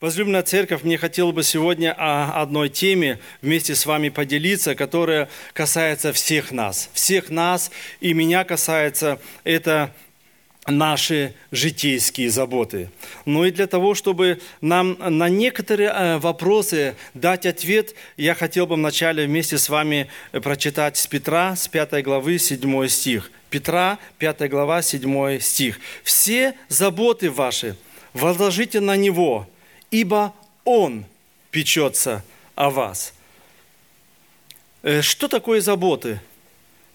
Возлюбленная церковь, мне хотелось бы сегодня о одной теме вместе с вами поделиться, которая касается всех нас. Всех нас и меня касается. Это наши житейские заботы. Но и для того, чтобы нам на некоторые э, вопросы дать ответ, я хотел бы вначале вместе с вами прочитать с Петра, с 5 главы, 7 стих. Петра, 5 глава, 7 стих. «Все заботы ваши возложите на Него, ибо Он печется о вас». Э, что такое заботы?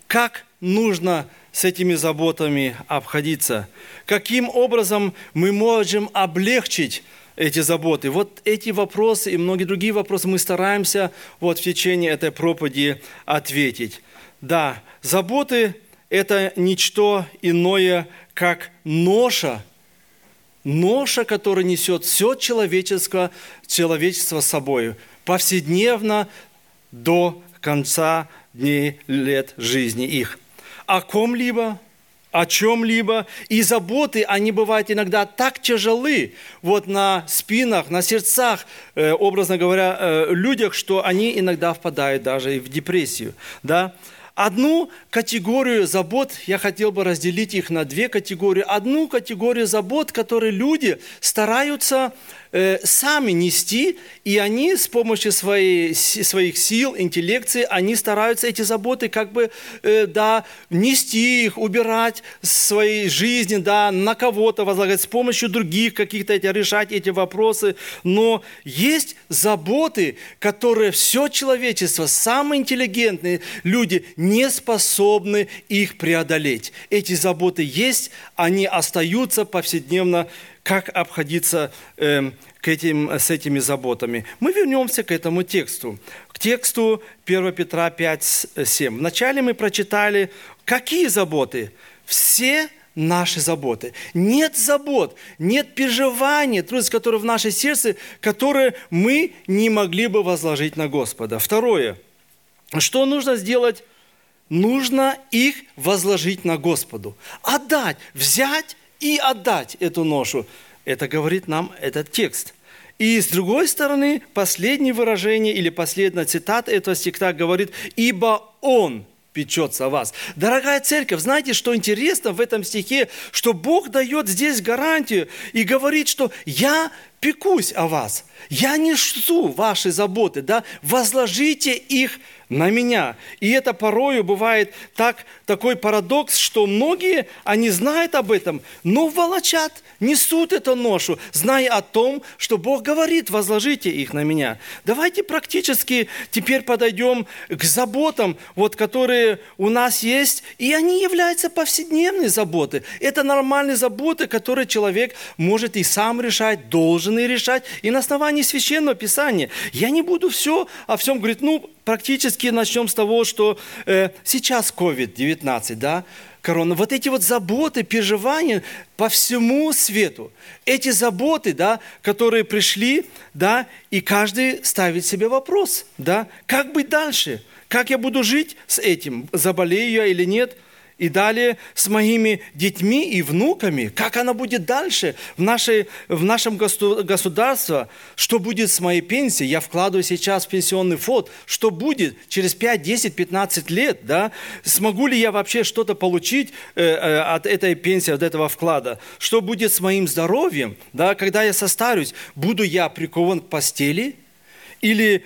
Как нужно с этими заботами обходиться? Каким образом мы можем облегчить эти заботы? Вот эти вопросы и многие другие вопросы мы стараемся вот в течение этой проповеди ответить. Да, заботы – это ничто иное, как ноша, ноша, которая несет все человечество, человечество с собой, повседневно до конца дней, лет жизни их о ком-либо, о чем-либо, и заботы, они бывают иногда так тяжелы вот на спинах, на сердцах, э, образно говоря, э, людях, что они иногда впадают даже и в депрессию. Да? Одну категорию забот, я хотел бы разделить их на две категории. Одну категорию забот, которые люди стараются Э, сами нести, и они с помощью своей, своих сил, интеллекции, они стараются эти заботы как бы, э, да, нести их, убирать своей жизни, да, на кого-то возлагать, с помощью других каких-то эти, решать эти вопросы. Но есть заботы, которые все человечество, самые интеллигентные люди не способны их преодолеть. Эти заботы есть, они остаются повседневно как обходиться э, к этим, с этими заботами. Мы вернемся к этому тексту, к тексту 1 Петра 5, 7. Вначале мы прочитали, какие заботы? Все наши заботы. Нет забот, нет переживаний, трудностей, которые в нашем сердце, которые мы не могли бы возложить на Господа. Второе. Что нужно сделать? Нужно их возложить на Господу. Отдать, взять и отдать эту ношу. Это говорит нам этот текст. И с другой стороны, последнее выражение или последняя цитата этого стиха говорит, «Ибо Он печется о вас». Дорогая церковь, знаете, что интересно в этом стихе? Что Бог дает здесь гарантию и говорит, что «Я пекусь о вас, я несу ваши заботы, да, возложите их на меня. И это порою бывает так, такой парадокс, что многие, они знают об этом, но волочат, несут эту ношу, зная о том, что Бог говорит, возложите их на меня. Давайте практически теперь подойдем к заботам, вот, которые у нас есть, и они являются повседневной заботой. Это нормальные заботы, которые человек может и сам решать, должен и решать, и на основании Священного Писания. Я не буду все о всем говорить, ну, практически начнем с того, что э, сейчас COVID-19, да, корона, вот эти вот заботы, переживания по всему свету, эти заботы, да, которые пришли, да, и каждый ставит себе вопрос, да, как быть дальше, как я буду жить с этим, заболею я или нет – и далее с моими детьми и внуками, как она будет дальше в, нашей, в нашем государстве, что будет с моей пенсией, я вкладываю сейчас в пенсионный фонд, что будет через 5, 10, 15 лет, да? смогу ли я вообще что-то получить э, э, от этой пенсии, от этого вклада, что будет с моим здоровьем, да? когда я состарюсь, буду я прикован к постели или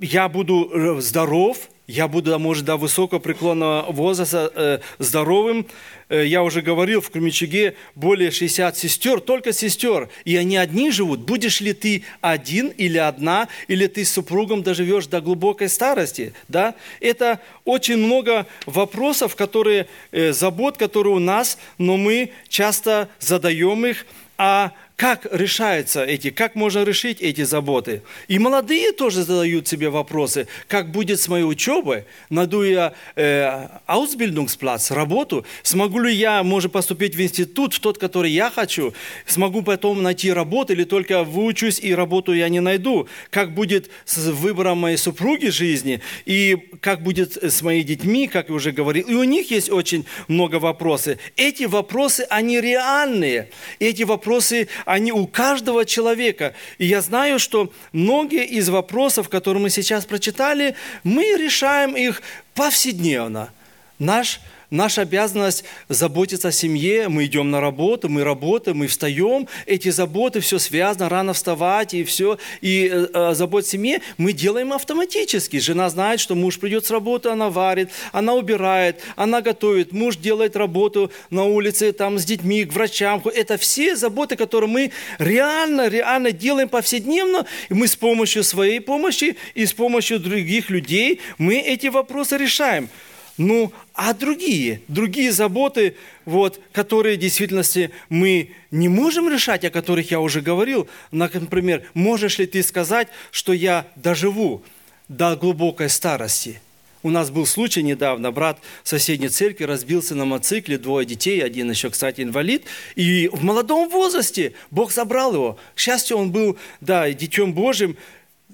я буду э, здоров, я буду, может, до высокого преклонного возраста э, здоровым. Э, я уже говорил, в Кремичаге более 60 сестер, только сестер. И они одни живут. Будешь ли ты один или одна, или ты с супругом доживешь до глубокой старости? Да? Это очень много вопросов, которые, э, забот, которые у нас, но мы часто задаем их. А как решаются эти, как можно решить эти заботы. И молодые тоже задают себе вопросы, как будет с моей учебой, найду я э, Ausbildungsplatz, работу, смогу ли я, может, поступить в институт, в тот, который я хочу, смогу потом найти работу или только выучусь и работу я не найду, как будет с выбором моей супруги жизни и как будет с моими детьми, как я уже говорил. И у них есть очень много вопросов. Эти вопросы, они реальные. Эти вопросы, они у каждого человека. И я знаю, что многие из вопросов, которые мы сейчас прочитали, мы решаем их повседневно. Наш Наша обязанность заботиться о семье. Мы идем на работу, мы работаем, мы встаем. Эти заботы, все связано, рано вставать и все. И э, э забот о семье мы делаем автоматически. Жена знает, что муж придет с работы, она варит, она убирает, она готовит. Муж делает работу на улице, там с детьми, к врачам. Это все заботы, которые мы реально, реально делаем повседневно. И мы с помощью своей помощи и с помощью других людей мы эти вопросы решаем. Ну, а другие, другие заботы, вот, которые в действительности мы не можем решать, о которых я уже говорил. Например, можешь ли ты сказать, что я доживу до глубокой старости? У нас был случай недавно, брат соседней церкви разбился на мотоцикле, двое детей, один еще, кстати, инвалид, и в молодом возрасте Бог забрал его. К счастью, он был, да, детем Божьим,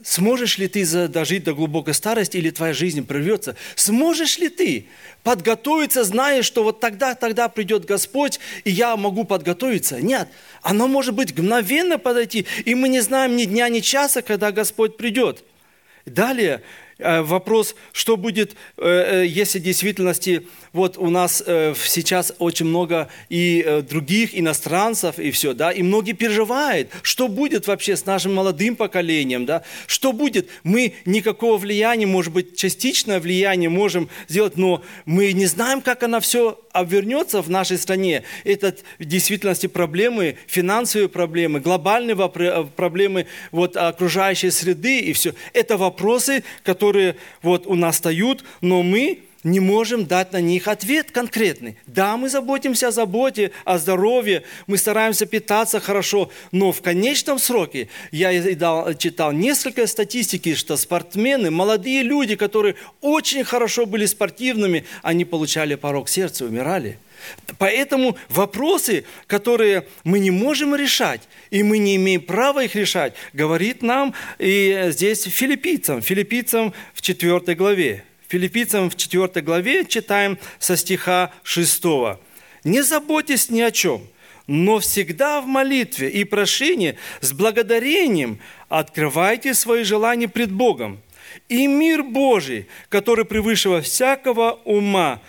Сможешь ли ты дожить до глубокой старости или твоя жизнь прервется? Сможешь ли ты подготовиться, зная, что вот тогда, тогда придет Господь, и я могу подготовиться? Нет, оно может быть мгновенно подойти, и мы не знаем ни дня, ни часа, когда Господь придет. Далее э, вопрос, что будет, э, э, если в действительности вот у нас э, сейчас очень много и э, других иностранцев, и все, да, и многие переживают, что будет вообще с нашим молодым поколением, да, что будет. Мы никакого влияния, может быть, частичное влияние можем сделать, но мы не знаем, как оно все обвернется в нашей стране. Это в действительности проблемы, финансовые проблемы, глобальные э, проблемы вот, окружающей среды и все. Это вопросы, которые вот у нас встают, но мы не можем дать на них ответ конкретный. Да, мы заботимся о заботе, о здоровье, мы стараемся питаться хорошо, но в конечном сроке я читал несколько статистики, что спортсмены, молодые люди, которые очень хорошо были спортивными, они получали порог сердца, умирали. Поэтому вопросы, которые мы не можем решать, и мы не имеем права их решать, говорит нам и здесь филиппийцам, филиппийцам в 4 главе. Филиппийцам в 4 главе читаем со стиха 6. «Не заботьтесь ни о чем, но всегда в молитве и прошении с благодарением открывайте свои желания пред Богом. И мир Божий, который превыше всякого ума,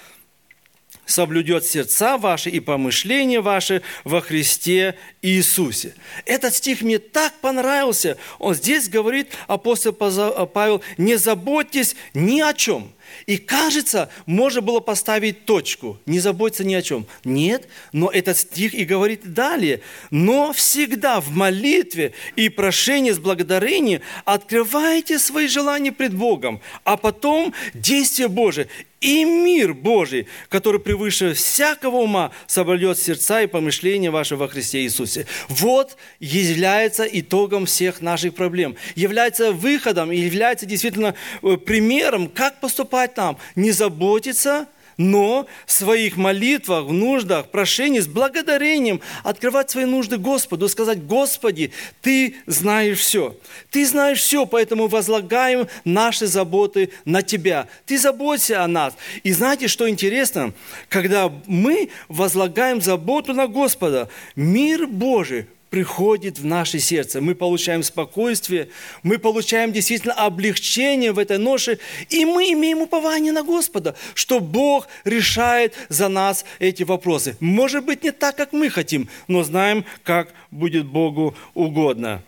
соблюдет сердца ваши и помышления ваши во Христе Иисусе. Этот стих мне так понравился. Он здесь говорит, апостол Павел, не заботьтесь ни о чем. И кажется, можно было поставить точку, не заботиться ни о чем. Нет, но этот стих и говорит далее. Но всегда в молитве и прошении с благодарением открывайте свои желания пред Богом, а потом действие Божие и мир Божий, который превыше всякого ума соблюдет сердца и помышления ваши во Христе Иисусе. Вот является итогом всех наших проблем, является выходом и является действительно э, примером, как поступать нам. Не заботиться – но в своих молитвах, в нуждах, прошении с благодарением открывать свои нужды Господу, сказать, Господи, Ты знаешь все. Ты знаешь все, поэтому возлагаем наши заботы на Тебя. Ты заботься о нас. И знаете, что интересно? Когда мы возлагаем заботу на Господа, мир Божий приходит в наше сердце. Мы получаем спокойствие, мы получаем действительно облегчение в этой ноше, и мы имеем упование на Господа, что Бог решает за нас эти вопросы. Может быть, не так, как мы хотим, но знаем, как будет Богу угодно.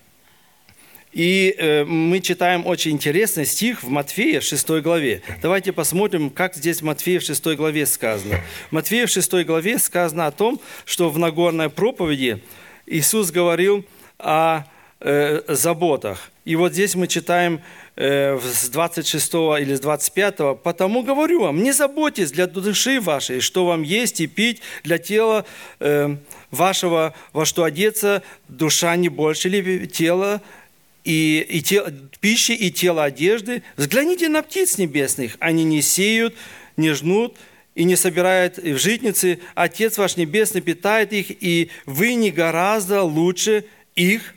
И э, мы читаем очень интересный стих в Матфея 6 главе. Давайте посмотрим, как здесь в Матфея 6 главе сказано. В Матфея 6 главе сказано о том, что в Нагорной проповеди Иисус говорил о э, заботах. И вот здесь мы читаем э, с 26 или с 25, «Потому говорю вам, не заботьтесь для души вашей, что вам есть и пить, для тела э, вашего, во что одеться, душа не больше ли тела, и, и те, пищи и тело одежды. Взгляните на птиц небесных, они не сеют, не жнут, и не собирает в житницы, Отец ваш Небесный питает их, и вы не гораздо лучше их.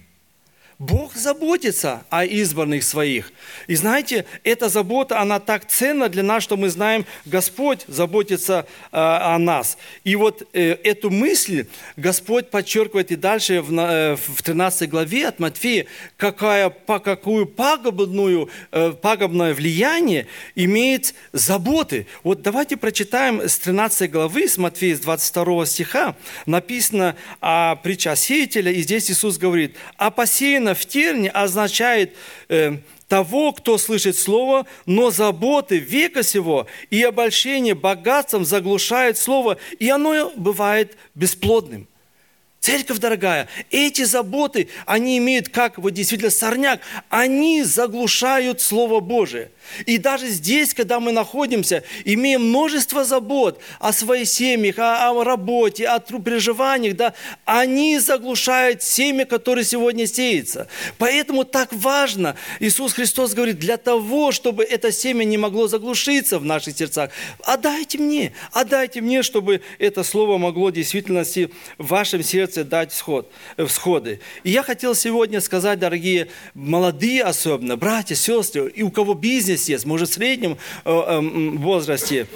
Бог заботится о избранных своих. И знаете, эта забота, она так ценна для нас, что мы знаем, Господь заботится э, о нас. И вот э, эту мысль Господь подчеркивает и дальше в, э, в 13 главе от Матфея, какая, по какую пагубную, э, пагубное влияние имеет заботы. Вот давайте прочитаем с 13 главы, с Матфея, с 22 стиха, написано о притче о сеятеле, и здесь Иисус говорит, а посеяно в терне означает э, того, кто слышит Слово, но заботы века сего и обольщение богатством заглушает Слово, и оно бывает бесплодным. Церковь дорогая, эти заботы, они имеют, как вот действительно сорняк, они заглушают Слово Божие. И даже здесь, когда мы находимся, имеем множество забот о своих семьях, о, о работе, о переживаниях, да, они заглушают семя, которое сегодня сеется. Поэтому так важно, Иисус Христос говорит, для того, чтобы это семя не могло заглушиться в наших сердцах, отдайте мне, отдайте мне, чтобы это слово могло в действительности в вашем сердце дать всход, всходы. И я хотел сегодня сказать, дорогие молодые особенно, братья, сестры, и у кого бизнес, есть, может, в среднем э, эм, возрасте,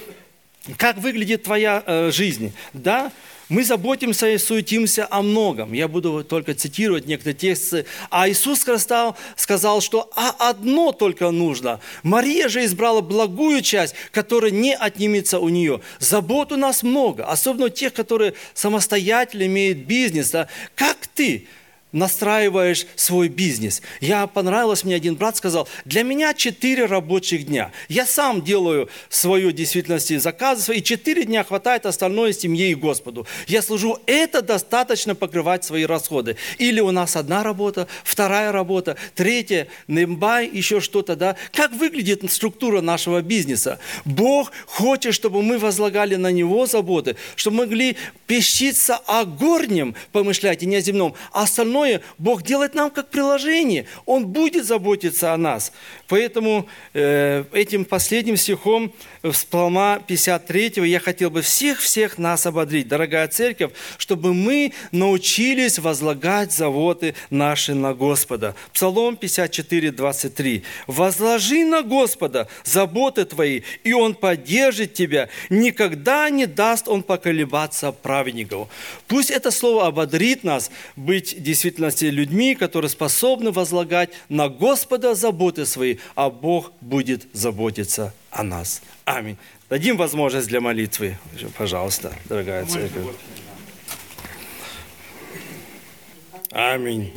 как выглядит твоя э, жизнь, да? Мы заботимся и суетимся о многом. Я буду только цитировать некоторые тексты. А Иисус сказал, сказал, что а одно только нужно. Мария же избрала благую часть, которая не отнимется у нее. Забот у нас много, особенно тех, которые самостоятельно имеют бизнес. Да? Как ты? Настраиваешь свой бизнес. Я понравилось, мне один брат сказал, для меня 4 рабочих дня. Я сам делаю свою действительности заказы, и 4 дня хватает остальное семье и Господу. Я служу, это достаточно покрывать свои расходы. Или у нас одна работа, вторая работа, третья, нембай, еще что-то, да. Как выглядит структура нашего бизнеса? Бог хочет, чтобы мы возлагали на Него заботы, чтобы мы могли пещиться о горнем, помышлять, и не о земном, а остальное остальное Бог делает нам как приложение. Он будет заботиться о нас. Поэтому э, этим последним стихом в Псалма 53 я хотел бы всех-всех нас ободрить, дорогая церковь, чтобы мы научились возлагать заводы наши на Господа. Псалом 54, 23. «Возложи на Господа заботы твои, и Он поддержит тебя. Никогда не даст Он поколебаться праведников». Пусть это слово ободрит нас быть действительности людьми, которые способны возлагать на Господа заботы свои, а Бог будет заботиться о нас. Аминь. Дадим возможность для молитвы, пожалуйста, дорогая церковь. Аминь.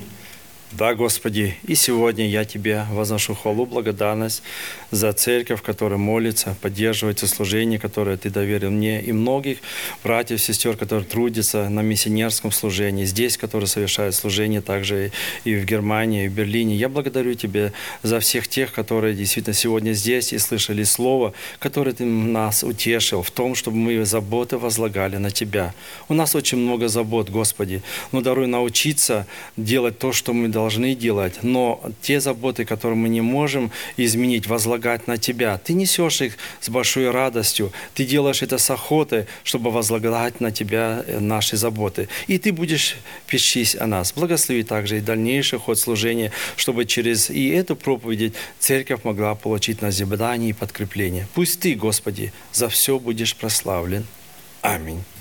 Да, Господи, и сегодня я Тебе возношу хвалу, благодарность за церковь, которая молится, поддерживает служение, которое Ты доверил мне, и многих братьев, сестер, которые трудятся на миссионерском служении, здесь, которые совершают служение также и в Германии, и в Берлине. Я благодарю Тебя за всех тех, которые действительно сегодня здесь и слышали Слово, которое Ты нас утешил в том, чтобы мы заботы возлагали на Тебя. У нас очень много забот, Господи, но даруй научиться делать то, что мы должны делать, но те заботы, которые мы не можем изменить, возлагать на Тебя, Ты несешь их с большой радостью, Ты делаешь это с охотой, чтобы возлагать на Тебя э, наши заботы. И Ты будешь печись о нас. Благослови также и дальнейший ход служения, чтобы через и эту проповедь церковь могла получить назидание и подкрепление. Пусть Ты, Господи, за все будешь прославлен. Аминь.